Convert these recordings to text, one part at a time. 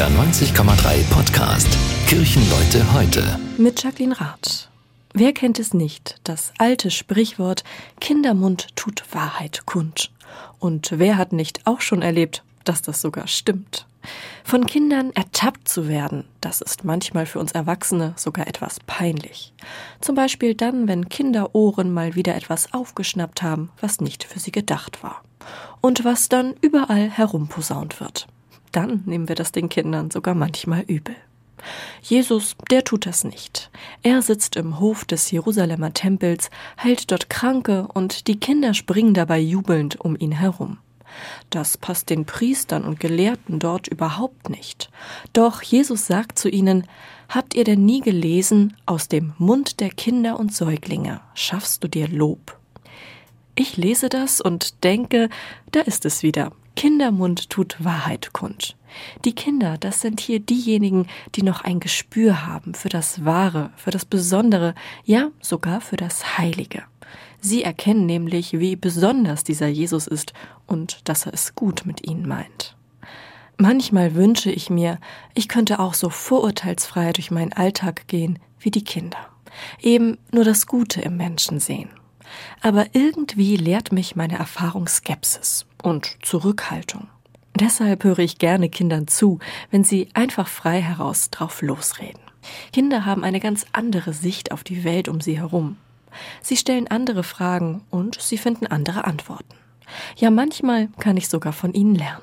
NDR 90,3 Podcast. Kirchenleute heute. Mit Jacqueline Rath. Wer kennt es nicht, das alte Sprichwort Kindermund tut Wahrheit kund. Und wer hat nicht auch schon erlebt, dass das sogar stimmt? Von Kindern ertappt zu werden, das ist manchmal für uns Erwachsene sogar etwas peinlich. Zum Beispiel dann, wenn Kinderohren mal wieder etwas aufgeschnappt haben, was nicht für sie gedacht war. Und was dann überall herumposaunt wird dann nehmen wir das den Kindern sogar manchmal übel. Jesus, der tut das nicht. Er sitzt im Hof des Jerusalemer Tempels, heilt dort Kranke und die Kinder springen dabei jubelnd um ihn herum. Das passt den Priestern und Gelehrten dort überhaupt nicht. Doch Jesus sagt zu ihnen, Habt ihr denn nie gelesen, aus dem Mund der Kinder und Säuglinge schaffst du dir Lob? Ich lese das und denke, da ist es wieder. Kindermund tut Wahrheit kund. Die Kinder, das sind hier diejenigen, die noch ein Gespür haben für das Wahre, für das Besondere, ja sogar für das Heilige. Sie erkennen nämlich, wie besonders dieser Jesus ist und dass er es gut mit ihnen meint. Manchmal wünsche ich mir, ich könnte auch so vorurteilsfrei durch meinen Alltag gehen wie die Kinder. Eben nur das Gute im Menschen sehen. Aber irgendwie lehrt mich meine Erfahrung Skepsis und Zurückhaltung. Deshalb höre ich gerne Kindern zu, wenn sie einfach frei heraus drauf losreden. Kinder haben eine ganz andere Sicht auf die Welt um sie herum. Sie stellen andere Fragen und sie finden andere Antworten. Ja, manchmal kann ich sogar von ihnen lernen.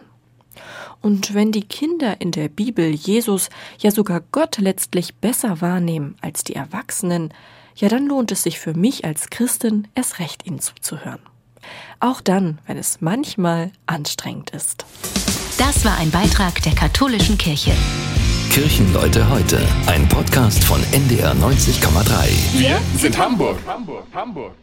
Und wenn die Kinder in der Bibel Jesus, ja sogar Gott letztlich besser wahrnehmen als die Erwachsenen, ja dann lohnt es sich für mich als Christin erst recht ihnen zuzuhören. Auch dann, wenn es manchmal anstrengend ist. Das war ein Beitrag der katholischen Kirche. Kirchenleute heute, ein Podcast von NDR 90,3. Wir sind Hamburg. Hamburg, Hamburg.